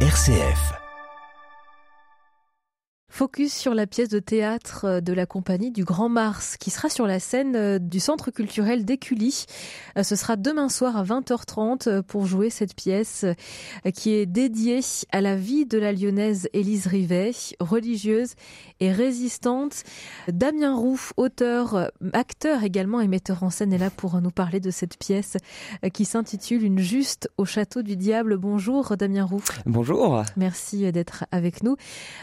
RCF. Focus sur la pièce de théâtre euh, de la compagnie du Grand Mars qui sera sur la scène euh, du Centre culturel d'Écully. Euh, ce sera demain soir à 20h30 pour jouer cette pièce qui est dédiée à la vie de la lyonnaise Élise Rivet, religieuse et résistante. Damien Roux, auteur, acteur également et metteur en scène est là pour nous parler de cette pièce qui s'intitule Une juste au château du diable. Bonjour Damien Roux. Bonjour. Merci d'être avec nous.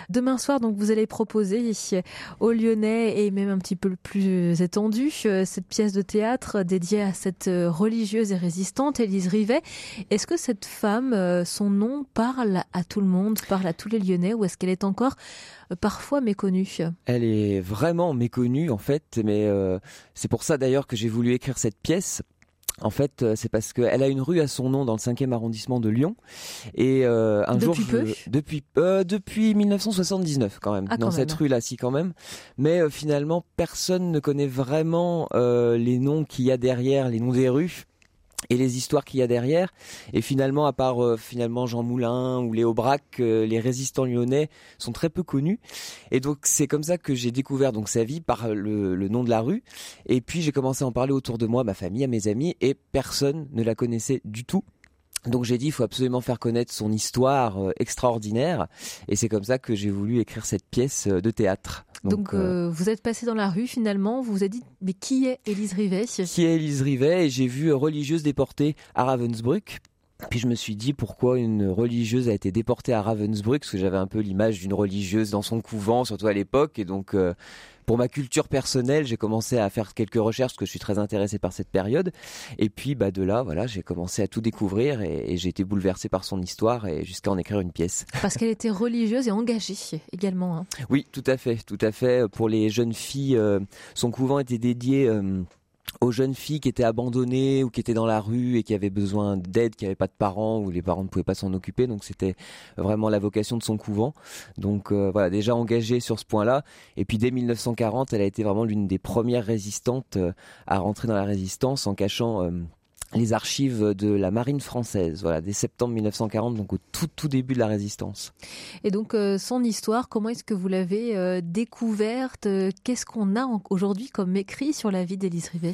Demain soir donc vous allez proposer aux Lyonnais et même un petit peu plus étendu euh, cette pièce de théâtre dédiée à cette euh, religieuse et résistante, Élise Rivet. Est-ce que cette femme, euh, son nom parle à tout le monde, parle à tous les Lyonnais ou est-ce qu'elle est encore parfois méconnue? Elle est vraiment méconnue en fait, mais c'est pour ça d'ailleurs que j'ai voulu écrire cette pièce en fait, euh, c'est parce qu'elle a une rue à son nom dans le 5e arrondissement de Lyon. Et euh, un depuis jour, peu depuis euh, depuis 1979 quand même, ah, dans cette rue-là, si quand même. Mais finalement, personne ne connaît vraiment les noms qu'il y a derrière, les noms des rues et les histoires qu'il y a derrière. Et finalement, à part euh, finalement Jean Moulin ou Léo Braque, euh, les résistants lyonnais sont très peu connus. Et donc c'est comme ça que j'ai découvert donc sa vie par le, le, nom de la rue. Et puis j'ai commencé à en parler autour de moi, ma famille, à mes amis, et personne ne la connaissait du tout. Donc j'ai dit, il faut absolument faire connaître son histoire euh, extraordinaire, et c'est comme ça que j'ai voulu écrire cette pièce de théâtre. Donc, euh, vous êtes passé dans la rue finalement, vous vous êtes dit mais qui est Élise Rivet? Qui est Élise Rivet? Et j'ai vu religieuse déportée à Ravensbrück. Puis je me suis dit pourquoi une religieuse a été déportée à Ravensbrück, parce que j'avais un peu l'image d'une religieuse dans son couvent, surtout à l'époque, et donc euh, pour ma culture personnelle, j'ai commencé à faire quelques recherches parce que je suis très intéressé par cette période. Et puis, bah, de là, voilà, j'ai commencé à tout découvrir et, j'ai été bouleversé par son histoire et jusqu'à en écrire une pièce. Parce qu'elle était religieuse et engagée également. Hein. Oui, tout à fait, tout à fait. Pour les jeunes filles, euh, son couvent était dédié. Euh, aux jeunes filles qui étaient abandonnées ou qui étaient dans la rue et qui avaient besoin d'aide, qui n'avaient pas de parents ou les parents ne pouvaient pas s'en occuper. Donc c'était vraiment la vocation de son couvent. Donc euh, voilà, déjà engagée sur ce point-là. Et puis dès 1940, elle a été vraiment l'une des premières résistantes euh, à rentrer dans la résistance en cachant... Euh, les archives de la marine française, voilà, dès septembre 1940, donc au tout tout début de la résistance. Et donc euh, son histoire, comment est-ce que vous l'avez euh, découverte Qu'est-ce qu'on a aujourd'hui comme écrit sur la vie d'Élise Rivet?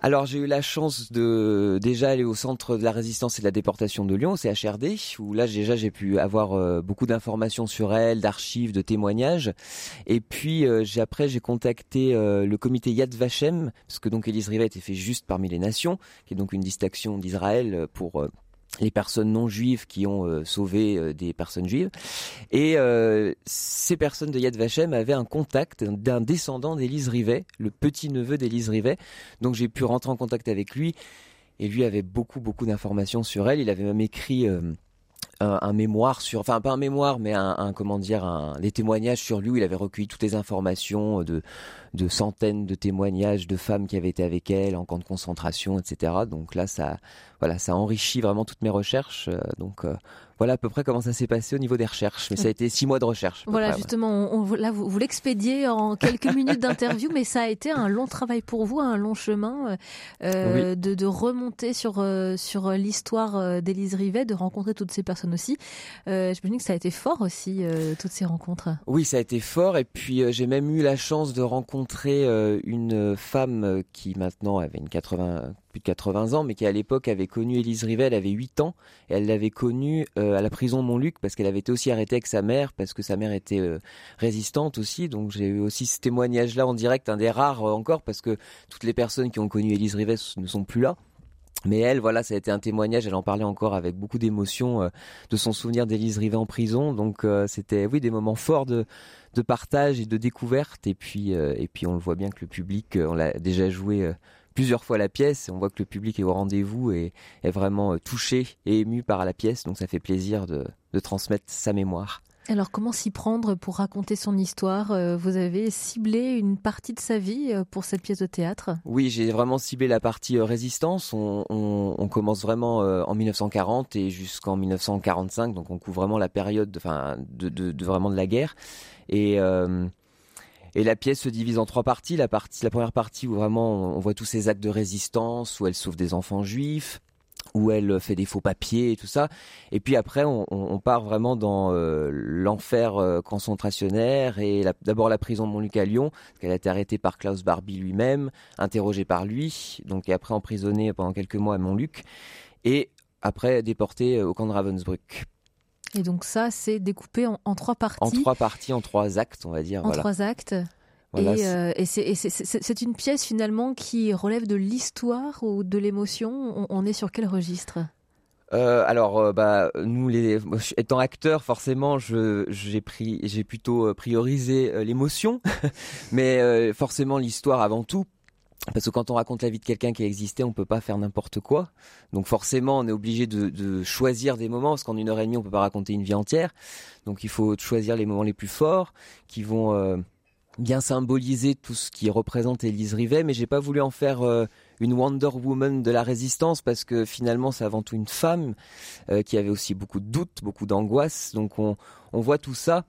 Alors j'ai eu la chance de déjà aller au centre de la résistance et de la déportation de Lyon, au CHRD, où là déjà j'ai pu avoir euh, beaucoup d'informations sur elle, d'archives, de témoignages. Et puis j'ai après j'ai contacté le comité Yad Vashem, parce que donc Élise Rivet était fait juste parmi les nations, qui est donc une d'action d'Israël pour euh, les personnes non juives qui ont euh, sauvé euh, des personnes juives. Et ces personnes de Yad Vashem avaient un contact d'un descendant d'Élise Rivet, le petit-neveu d'Élise Rivet. Donc j'ai pu rentrer en contact avec lui. Et lui avait beaucoup, beaucoup d'informations sur elle. Il avait même écrit un, mémoire sur, enfin pas un mémoire, mais un, comment dire, un, des témoignages sur lui où il avait recueilli toutes les informations de, de centaines de témoignages de femmes qui avaient été avec elle en camp de concentration, etc. Donc là, ça, voilà, ça enrichit vraiment toutes mes recherches. Euh, donc euh, voilà à peu près comment ça s'est passé au niveau des recherches. Mais ça a été six mois de recherche. Voilà, justement, on, là, vous, vous l'expédiez en quelques minutes d'interview, mais ça a été un long travail pour vous, un long chemin euh, de, de, remonter sur, euh, sur l'histoire d'Élise Rivet, de rencontrer toutes ces personnes aussi. Euh, dis que ça a été fort aussi, toutes ces rencontres. Oui, ça a été fort. Et puis, j'ai même eu la chance de rencontrer une femme qui maintenant avait une 80, plus de 80 ans, mais qui à l'époque avait connu Élise Rivet, elle avait 8 ans, et elle l'avait connue euh, à la prison de Montluc parce qu'elle avait été aussi arrêtée avec sa mère, parce que sa mère était euh, résistante aussi, donc j'ai eu aussi ce témoignage-là en direct, un des rares euh, encore, parce que toutes les personnes qui ont connu Élise Rivet ne sont plus là. Mais elle, voilà, ça a été un témoignage. Elle en parlait encore avec beaucoup d'émotion de son souvenir d'Élise Rivet en prison. Donc c'était, oui, des moments forts de, de partage et de découverte. Et puis, et puis on le voit bien que le public, on l'a déjà joué plusieurs fois la pièce. On voit que le public est au rendez-vous et est vraiment euh, touché et ému par la pièce. Donc ça fait plaisir de, transmettre sa mémoire. Alors comment s'y prendre pour raconter son histoire? Euh, Vous avez ciblé une partie de sa vie euh, pour cette pièce de théâtre? Oui, j'ai vraiment ciblé la partie résistance. On, commence vraiment en 1940 et jusqu'en 1945, donc on couvre vraiment la période, de, de, vraiment de la guerre. Et et la pièce se divise en trois parties. La, partie, la première partie où vraiment on, voit tous ces actes de résistance, où elle sauve des enfants juifs, où elle fait des faux papiers et tout ça. Et puis après, on, part vraiment dans euh, l'enfer euh, concentrationnaire et d'abord la prison de Montluc à Lyon, parce qu'elle a été arrêtée par Klaus Barbie lui-même, interrogée par lui, donc et après emprisonnée pendant quelques mois à Montluc, et après déportée au camp de Ravensbrück. Et donc ça, c'est découpé en, trois parties. En trois parties, en trois actes, on va dire. En trois actes. Euh, et, c'est une pièce finalement qui relève de l'histoire ou de l'émotion. On, est sur quel registre? Euh, alors, euh, bah, nous, les, étant acteur, forcément, j'ai pris, j'ai plutôt priorisé l'émotion, mais forcément l'histoire avant tout. Parce que quand on raconte la vie de quelqu'un qui a existé, on peut pas faire n'importe quoi. Donc forcément, on est obligé de, de, choisir des moments, parce qu'en une heure et demie, on peut pas raconter une vie entière. Donc il faut choisir les moments les plus forts, qui vont bien symboliser tout ce qui représente Élise Rivet, mais j'ai pas voulu en faire euh, une Wonder Woman de la résistance parce que finalement c'est avant tout une femme euh, qui avait aussi beaucoup de doutes, beaucoup d'angoisse. Donc on, on voit tout ça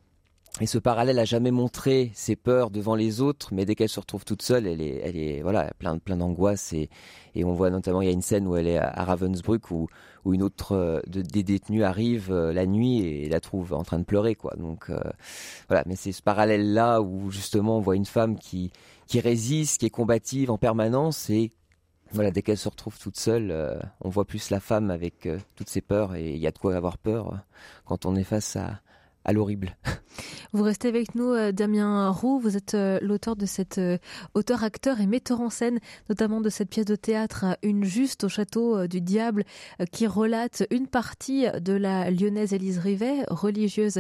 et ce parallèle a jamais montré ses peurs devant les autres, mais dès qu'elle se retrouve toute seule, elle est, elle est voilà, plein, plein d'angoisse et, on voit notamment il y a une scène où elle est à Ravensbrück où, où une autre euh, des détenus arrive euh, la nuit et la trouve en train de pleurer quoi. Donc euh, voilà, mais c'est ce parallèle là où justement on voit une femme qui qui résiste, qui est combative en permanence et voilà, dès qu'elle se retrouve toute seule, on voit plus la femme avec toutes ses peurs et il y a de quoi avoir peur quand on est face à, à l'horrible. Vous restez avec nous, euh, Damien Roux. Vous êtes euh, l'auteur de cette euh, auteur, acteur et metteur en scène, notamment de cette pièce de théâtre Une juste au château du diable, qui relate une partie de la lyonnaise Élise Rivet, religieuse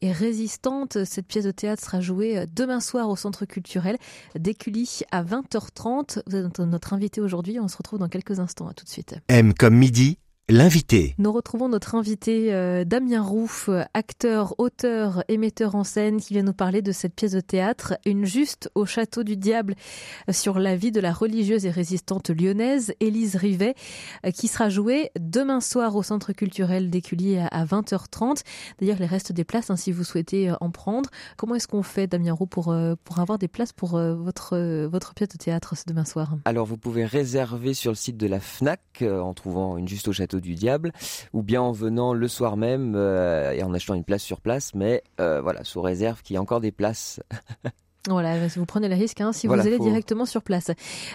et résistante. Cette pièce de théâtre sera jouée demain soir au Centre culturel d'Écully à 20h30. Vous êtes notre invité aujourd'hui. On se retrouve dans quelques instants. À tout de suite. M comme midi L'invité. Nous retrouvons notre invité euh, Damien Rouf, acteur, auteur et metteur en scène qui vient nous parler de cette pièce de théâtre Une juste au château du diable sur la vie de la religieuse et résistante lyonnaise Élise Rivet euh, qui sera jouée demain soir au centre culturel d'Écully à 20h30. D'ailleurs, les restes des places hein, si vous souhaitez euh, en prendre. Comment est-ce qu'on fait Damien Roux pour pour avoir des places pour votre votre pièce de théâtre ce demain soir? Alors, vous pouvez réserver sur le site de la Fnac en trouvant Une juste au château du diable, ou bien en venant le soir même euh, et en achetant une place sur place, mais euh, voilà, sous réserve qu'il y ait encore des places. Voilà, vous prenez le risque hein, si vous allez directement sur place.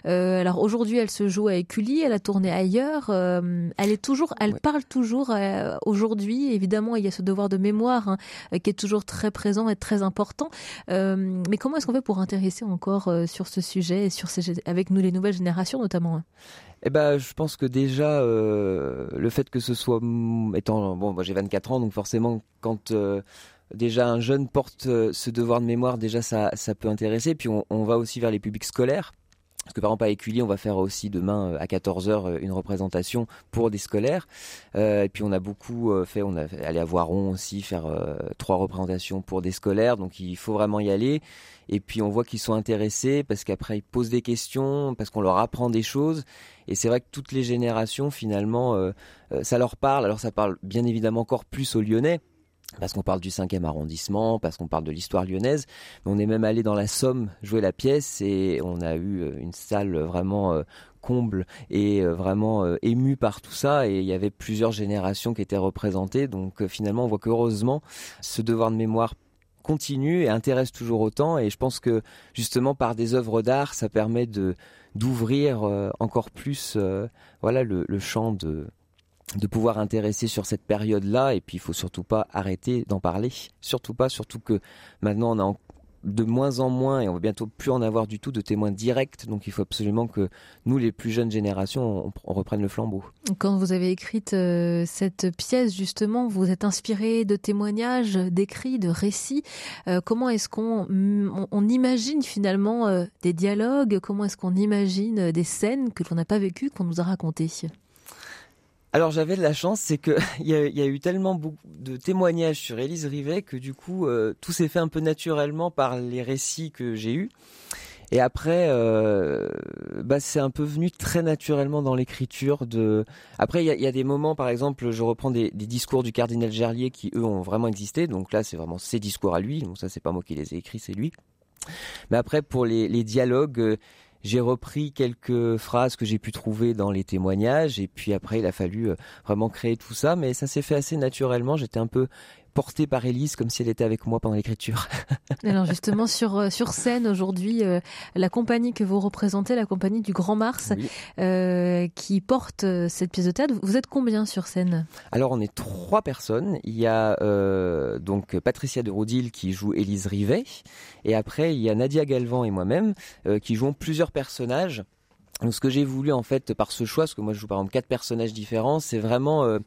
Euh, alors aujourd'hui, elle se joue à Écully, elle a tourné ailleurs. elle est toujours, elle parle toujours aujourd'hui. Évidemment, il y a ce devoir de mémoire hein, qui est toujours très présent et très important. mais comment est-ce qu'on fait pour intéresser encore sur ce sujet et sur ces, avec nous les nouvelles générations notamment hein? Eh ben, je pense que déjà euh, le fait que ce soit étant bon, moi j'ai 24 ans, donc forcément quand euh, déjà un jeune porte euh, ce devoir de mémoire, déjà ça, ça peut intéresser. Puis on, va aussi vers les publics scolaires. Parce que par exemple à Écully, on va faire aussi demain à 14h une représentation pour des scolaires. Euh, et puis on a beaucoup fait, on a allé à Voiron aussi faire trois représentations pour des scolaires. Donc il faut vraiment y aller. Et puis on voit qu'ils sont intéressés parce qu'après ils posent des questions, parce qu'on leur apprend des choses. Et c'est vrai que toutes les générations, finalement, euh, euh, ça leur parle. Alors ça parle bien évidemment encore plus aux Lyonnais, parce qu'on parle du 5e arrondissement, parce qu'on parle de l'histoire lyonnaise. On est même allé dans la Somme jouer la pièce et on a eu euh, une salle vraiment comble et vraiment émue par tout ça. Et il y avait plusieurs générations qui étaient représentées. Donc finalement, on voit qu'heureusement, ce devoir de mémoire continue et intéresse toujours autant. Et je pense que justement par des œuvres d'art, ça permet de d'ouvrir euh, encore plus euh, voilà le champ de de pouvoir intéresser sur cette période-là et puis il faut surtout pas arrêter d'en parler surtout pas surtout que maintenant on a de moins en moins, et on va bientôt plus en avoir du tout, de témoins directs. Donc il faut absolument que nous, les plus jeunes générations, on, reprenne le flambeau. Quand vous avez écrit euh, cette pièce, justement, vous êtes inspiré de témoignages, d'écrits, de récits. Euh, comment est-ce qu'on on, imagine finalement euh, des dialogues? Comment est-ce qu'on imagine des scènes que l'on n'a pas vécues, qu'on nous a racontées? Alors j'avais de la chance, c'est que il y, a, eu tellement de témoignages sur Élise Rivet que du coup euh, tout s'est fait un peu naturellement par les récits que j'ai eus. Et après, euh, bah, c'est un peu venu très naturellement dans l'écriture. De après, il y a, des moments, par exemple, je reprends des, discours du cardinal Gerlier qui eux ont vraiment existé. Donc là, c'est vraiment ses discours à lui. Donc ça, c'est pas moi qui les ai écrits, c'est lui. Mais après, pour les, les dialogues, euh, j'ai repris quelques phrases que j'ai pu trouver dans les témoignages et puis après il a fallu vraiment créer tout ça mais ça s'est fait assez naturellement. J'étais un peu portée par Elise comme si elle était avec moi pendant l'écriture. Alors justement sur euh, sur scène aujourd'hui, euh, la compagnie que vous représentez, la compagnie du Grand Mars, euh, qui porte cette pièce de théâtre, vous êtes combien sur scène? Alors on est trois personnes. Il y a donc Patricia de Rodil qui joue Élise Rivet, et après il y a Nadia Galvan et moi-même qui jouons plusieurs personnages. Donc ce que j'ai voulu en fait par ce choix, parce que moi je joue par exemple quatre personnages différents, c'est vraiment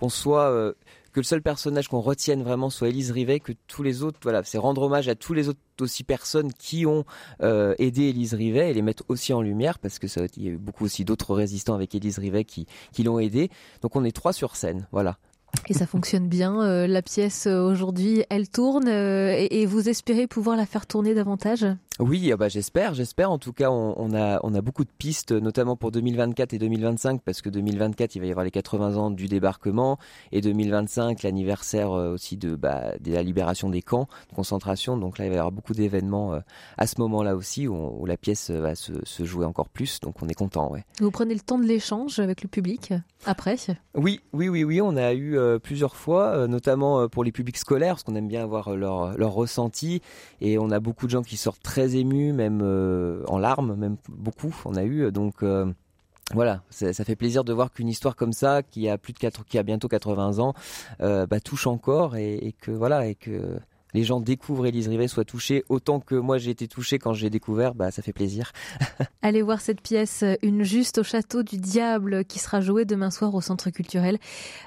qu'on soit que le seul personnage qu'on retienne vraiment soit Élise Rivet, que tous les autres, voilà, c'est rendre hommage à tous les autres aussi personnes qui ont euh, aidé Élise Rivet et les mettre aussi en lumière parce que il y a eu beaucoup aussi d'autres résistants avec Élise Rivet qui, qui l'ont aidé. Donc on est trois sur scène, voilà. Et ça fonctionne bien. Euh, la pièce euh, aujourd'hui, elle tourne et, vous espérez pouvoir la faire tourner davantage? Oui, ah bah j'espère, j'espère. En tout cas, on, a on a beaucoup de pistes, notamment pour 2024 et 2025, parce que 2024, il va y avoir les 80 ans du débarquement, et 2025, l'anniversaire euh, aussi de, bah, de la libération des camps de concentration. Donc là, il va y avoir beaucoup d'événements euh, à ce moment-là aussi, où, la pièce euh, va se, se, jouer encore plus. Donc on est content, ouais. Vous prenez le temps de l'échange avec le public après Oui, oui, oui, oui. On a eu plusieurs fois, notamment pour les publics scolaires, parce qu'on aime bien avoir leur leur ressenti, et on a beaucoup de gens qui sortent très ému, même euh, en larmes, même beaucoup. On a eu donc euh, voilà, ça fait plaisir de voir qu'une histoire comme ça, qui a plus de 4, qui a bientôt 80 ans, euh, bah, touche encore et, et, que voilà et que les gens découvrent Élise Rivet, soient touchés autant que moi j'ai été touché quand j'ai découvert, bah ça fait plaisir. Allez voir cette pièce Une juste au château du diable qui sera jouée demain soir au centre culturel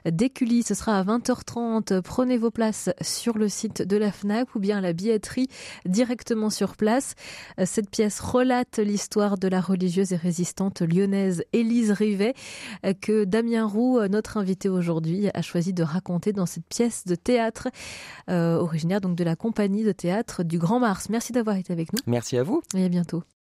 d'Écully. Ce sera à 20h30. Prenez vos places sur le site de la FNAC ou bien à la billetterie directement sur place. Cette pièce relate l'histoire de la religieuse et résistante lyonnaise Élise Rivet que Damien Roux, notre invité aujourd'hui, a choisi de raconter dans cette pièce de théâtre euh, originaire donc de la compagnie de théâtre du Grand Mars. Merci d'avoir été avec nous. Merci à vous. Et à bientôt.